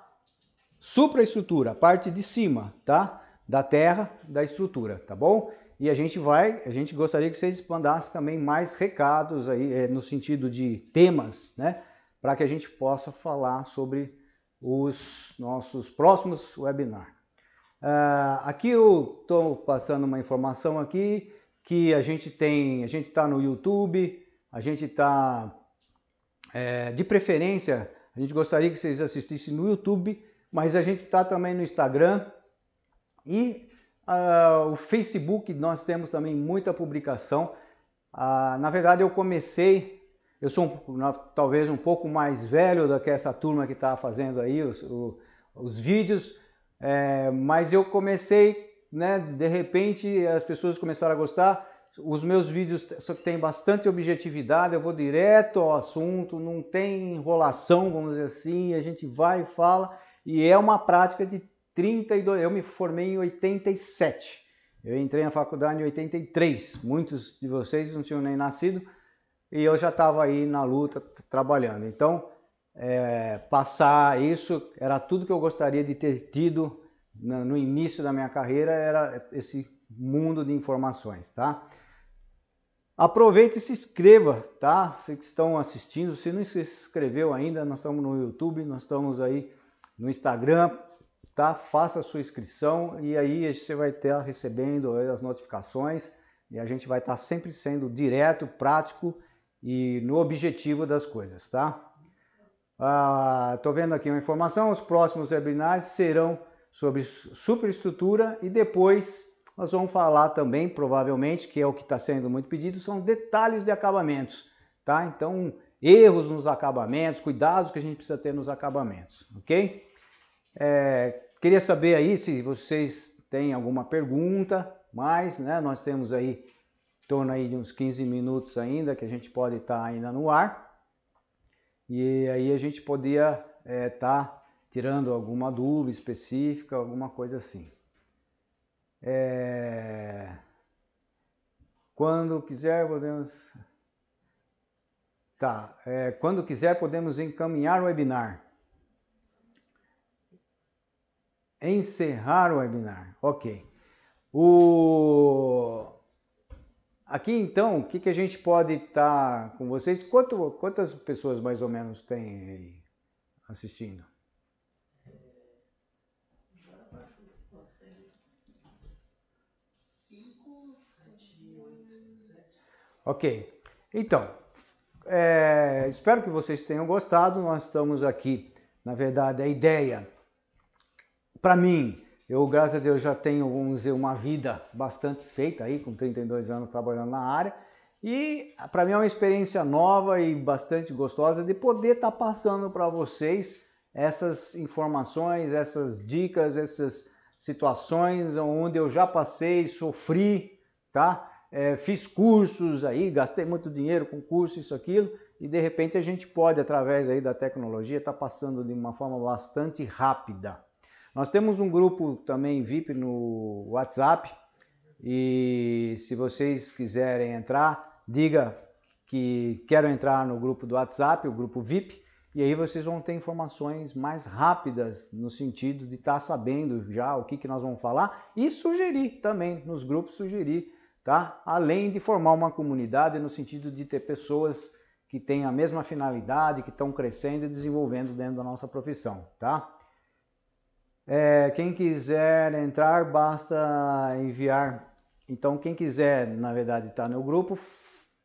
[SPEAKER 1] supraestrutura, a parte de cima, tá? Da terra, da estrutura, tá bom? E a gente vai, a gente gostaria que vocês mandassem também mais recados aí, é, no sentido de temas, né? Para que a gente possa falar sobre os nossos próximos webinars. Uh, aqui eu estou passando uma informação aqui que a gente tem, a gente está no YouTube, a gente está é, de preferência, a gente gostaria que vocês assistissem no YouTube, mas a gente está também no Instagram e uh, o Facebook, nós temos também muita publicação. Uh, na verdade, eu comecei, eu sou um, talvez um pouco mais velho do que essa turma que está fazendo aí os, o, os vídeos, é, mas eu comecei, né, de repente as pessoas começaram a gostar, os meus vídeos têm bastante objetividade, eu vou direto ao assunto, não tem enrolação, vamos dizer assim, a gente vai e fala, e é uma prática de 32, eu me formei em 87, eu entrei na faculdade em 83, muitos de vocês não tinham nem nascido, e eu já estava aí na luta, trabalhando. Então, é, passar isso era tudo que eu gostaria de ter tido no início da minha carreira, era esse mundo de informações, tá? Aproveite e se inscreva, tá? Vocês que estão assistindo, se não se inscreveu ainda, nós estamos no YouTube, nós estamos aí no Instagram, tá? Faça a sua inscrição e aí você vai estar recebendo as notificações e a gente vai estar sempre sendo direto, prático e no objetivo das coisas, tá? Estou ah, vendo aqui uma informação, os próximos webinars serão sobre superestrutura e depois nós vamos falar também, provavelmente, que é o que está sendo muito pedido, são detalhes de acabamentos, tá? Então, erros nos acabamentos, cuidados que a gente precisa ter nos acabamentos, ok? É, queria saber aí se vocês têm alguma pergunta, mas, né, nós temos aí em torno aí de uns 15 minutos ainda que a gente pode estar tá ainda no ar. E aí a gente podia estar é, tá tirando alguma dúvida específica, alguma coisa assim. É... Quando quiser, podemos. Tá. É, quando quiser, podemos encaminhar o webinar. Encerrar o webinar. Ok. O... Aqui então, o que, que a gente pode estar tá com vocês? Quanto, quantas pessoas mais ou menos tem aí assistindo? Ok, então, é, espero que vocês tenham gostado. Nós estamos aqui, na verdade, a ideia, para mim, eu, graças a Deus, já tenho, vamos dizer, uma vida bastante feita aí, com 32 anos trabalhando na área. E para mim é uma experiência nova e bastante gostosa de poder estar tá passando para vocês essas informações, essas dicas, essas situações onde eu já passei, sofri, tá? é, fiz cursos aí, gastei muito dinheiro com curso, isso, aquilo, e de repente a gente pode, através aí da tecnologia, estar tá passando de uma forma bastante rápida. Nós temos um grupo também VIP no WhatsApp, e se vocês quiserem entrar, diga que quero entrar no grupo do WhatsApp, o grupo VIP, e aí vocês vão ter informações mais rápidas no sentido de estar tá sabendo já o que, que nós vamos falar e sugerir também nos grupos sugerir tá? Além de formar uma comunidade no sentido de ter pessoas que têm a mesma finalidade, que estão crescendo e desenvolvendo dentro da nossa profissão, tá? É, quem quiser entrar, basta enviar. Então, quem quiser, na verdade, estar tá no grupo,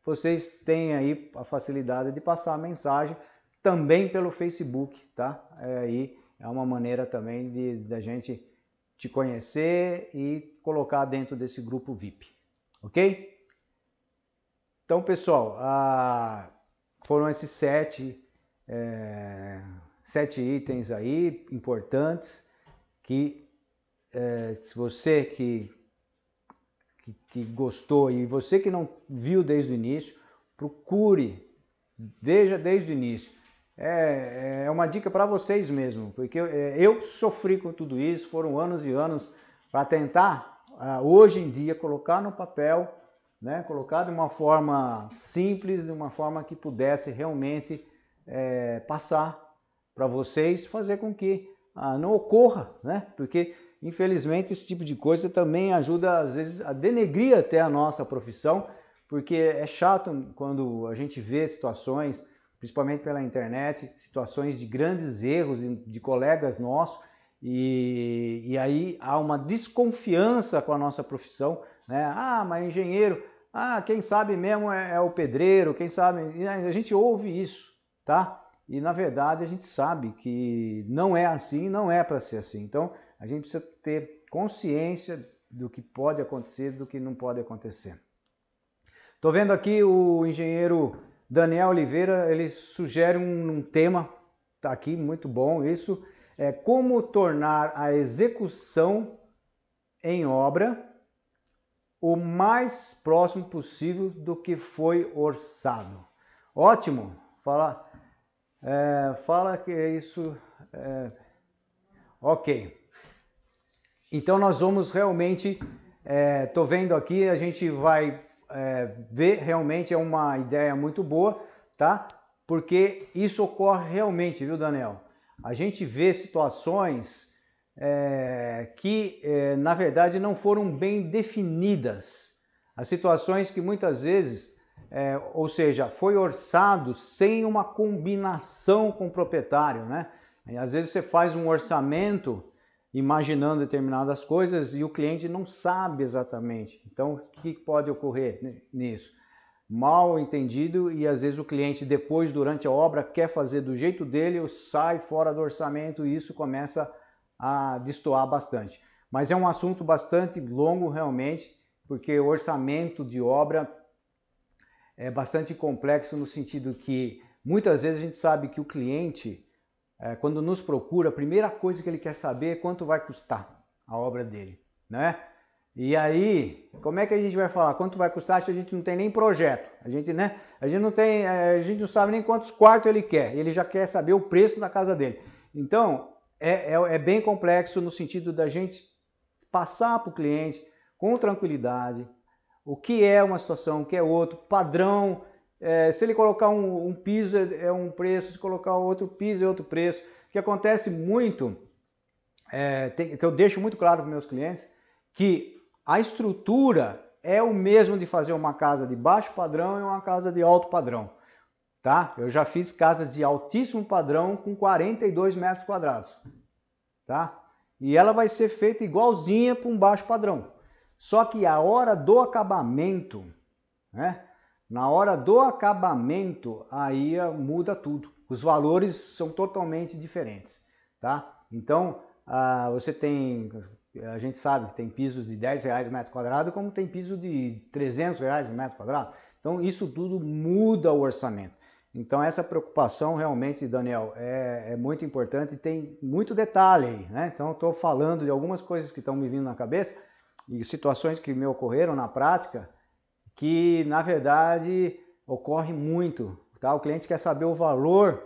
[SPEAKER 1] vocês têm aí a facilidade de passar a mensagem, também pelo Facebook, tá? É, aí é uma maneira também de da gente te conhecer e colocar dentro desse grupo VIP, ok? Então, pessoal, foram esses sete, é, sete itens aí importantes que é, se você que, que, que gostou e você que não viu desde o início, procure, veja desde o início. É, é uma dica para vocês mesmo, porque eu, é, eu, sofri com tudo isso, foram anos e anos para tentar, ah, hoje em dia, colocar no papel, né, colocar de uma forma simples, de uma forma que pudesse realmente é, passar para vocês, fazer com que ah, não ocorra, né? Porque infelizmente esse tipo de coisa também ajuda às vezes a denegrir até a nossa profissão, porque é chato quando a gente vê situações, principalmente pela internet, situações de grandes erros de colegas nossos, e, e aí há uma desconfiança com a nossa profissão, né? Ah, mas engenheiro, ah, quem sabe mesmo é, é o pedreiro, quem sabe. A gente ouve isso, tá? E na verdade a gente sabe que não é assim, não é para ser assim. Então a gente precisa ter consciência do que pode acontecer, do que não pode acontecer. Estou vendo aqui o engenheiro Daniel Oliveira, ele sugere um, um tema, está aqui muito bom isso, é como tornar a execução em obra o mais próximo possível do que foi orçado. Ótimo, fala, é, fala que é isso, é, ok. Então nós vamos realmente, estou é, vendo aqui, a gente vai é, ver realmente é uma ideia muito boa, tá? Porque isso ocorre realmente, viu, Daniel? A gente vê situações que, na verdade, não foram bem definidas. As situações que muitas vezes, é, ou seja, foi orçado sem uma combinação com o proprietário, né? E, às vezes você faz um orçamento imaginando determinadas coisas e o cliente não sabe exatamente. Então, o que pode ocorrer nisso? Mal entendido e às vezes o cliente depois, durante a obra, quer fazer do jeito dele, sai fora do orçamento e isso começa a destoar bastante. Mas é um assunto bastante longo realmente, porque orçamento de obra é bastante complexo no sentido que muitas vezes a gente sabe que o cliente é, quando nos procura, a primeira coisa que ele quer saber é quanto vai custar a obra dele, né? E aí, como é que a gente vai falar quanto vai custar se a gente não tem nem projeto? A gente, né? A gente não tem, é, a gente não sabe nem quantos quartos ele quer. Ele já quer saber o preço da casa dele. Então, é, é, é bem complexo no sentido da gente passar para o cliente com tranquilidade o que é uma situação, o que é outro, padrão é, se ele colocar um, um piso é, é, um preço, se colocar outro piso é outro preço. O que acontece muito, é, tem, que eu deixo muito claro para meus clientes, que a estrutura é o mesmo de fazer uma casa de baixo padrão e uma casa de alto padrão. Tá? Eu já fiz casas de altíssimo padrão com 42 metros quadrados. Tá? E ela vai ser feita igualzinha para um baixo padrão. Só que a hora do acabamento, né? Na hora do acabamento, aí muda tudo. Os valores são totalmente diferentes, tá? Então, ah, você tem, a gente sabe que tem pisos de 10 reais metro quadrado, como tem piso de 300 reais metro quadrado. Então, isso tudo muda o orçamento. Então, essa preocupação realmente, Daniel, é, é muito importante e tem muito detalhe aí, né? Então, estou falando de algumas coisas que estão me vindo na cabeça e situações que me ocorreram na prática que na verdade ocorre muito. Tá? O cliente quer saber o valor,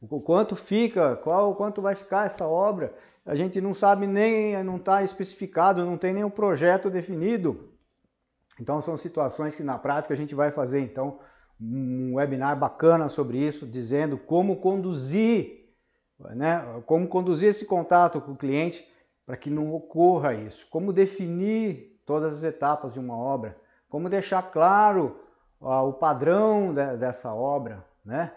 [SPEAKER 1] o quanto fica, qual quanto vai ficar essa obra. A gente não sabe nem, não está especificado, não tem nenhum projeto definido. Então são situações que na prática a gente vai fazer então um webinar bacana sobre isso, dizendo como conduzir, né, como conduzir esse contato com o cliente para que não ocorra isso, como definir todas as etapas de uma obra, como deixar claro ó, o padrão de, dessa obra, né?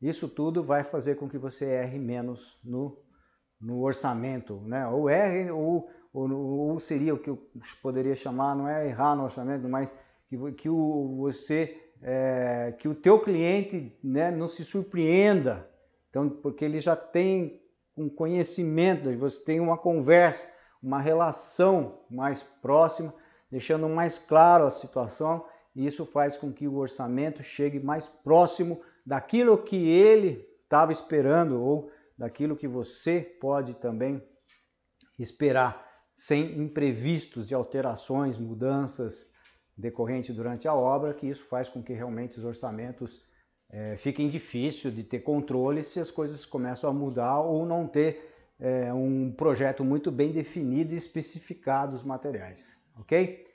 [SPEAKER 1] Isso tudo vai fazer com que você erre menos no, no orçamento, né? Ou erre, ou, ou, ou, seria o que eu poderia chamar, não é errar no orçamento, mas que, que o, você, é, que o teu cliente né, não se surpreenda Então, porque ele já tem um conhecimento, você tem uma conversa, uma relação mais próxima, deixando mais claro a situação, e isso faz com que o orçamento chegue mais próximo daquilo que ele estava esperando ou daquilo que você pode também esperar, sem imprevistos e alterações, mudanças decorrentes durante a obra, que isso faz com que realmente os orçamentos é, fiquem difíceis de ter controle se as coisas começam a mudar ou não ter é, um projeto muito bem definido e especificado os materiais, ok?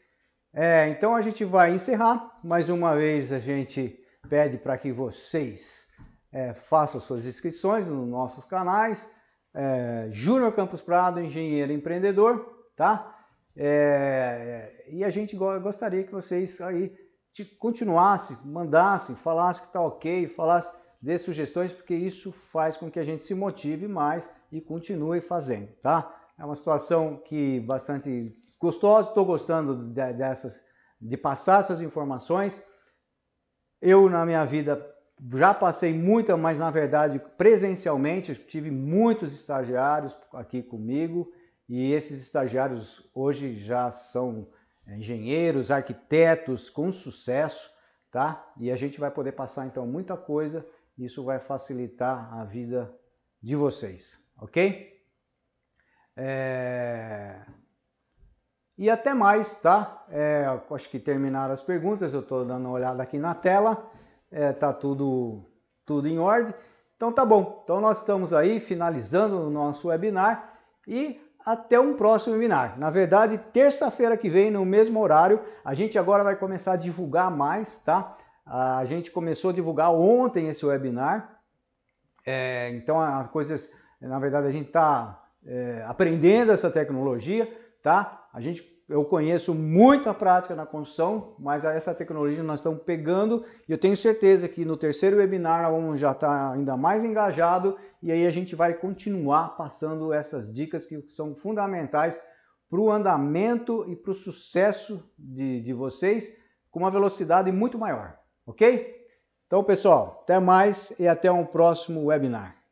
[SPEAKER 1] É, então a gente vai encerrar. Mais uma vez a gente pede para que vocês é, façam suas inscrições nos nossos canais. É, Júnior Campos Prado, engenheiro empreendedor, tá? É, e a gente gostaria que vocês aí continuassem, mandassem, falassem que está ok, falassem, dê sugestões, porque isso faz com que a gente se motive mais e continue fazendo, tá? É uma situação que bastante gostosa, estou gostando de, dessas, de passar essas informações. Eu, na minha vida, já passei muita, mas na verdade presencialmente, tive muitos estagiários aqui comigo e esses estagiários hoje já são engenheiros, arquitetos com sucesso, tá? E a gente vai poder passar então muita coisa, isso vai facilitar a vida de vocês, ok? É... E até mais, tá? É, acho que terminaram as perguntas, eu estou dando uma olhada aqui na tela é, tá tudo, tudo em ordem. Então tá bom. Então nós estamos aí finalizando o nosso webinar e até um próximo webinar. Na verdade, terça-feira que vem, no mesmo horário, a gente agora vai começar a divulgar mais, tá? A gente começou a divulgar ontem esse webinar. É, então as coisas, na verdade, a gente está é, aprendendo essa tecnologia, tá? A gente eu conheço muito a prática na construção, mas essa tecnologia nós estamos pegando e eu tenho certeza que no terceiro webinar vamos já estar ainda mais engajado e aí a gente vai continuar passando essas dicas que são fundamentais para o andamento e para o sucesso de, de vocês com uma velocidade muito maior, ok? Então, pessoal, até mais e até um próximo webinar.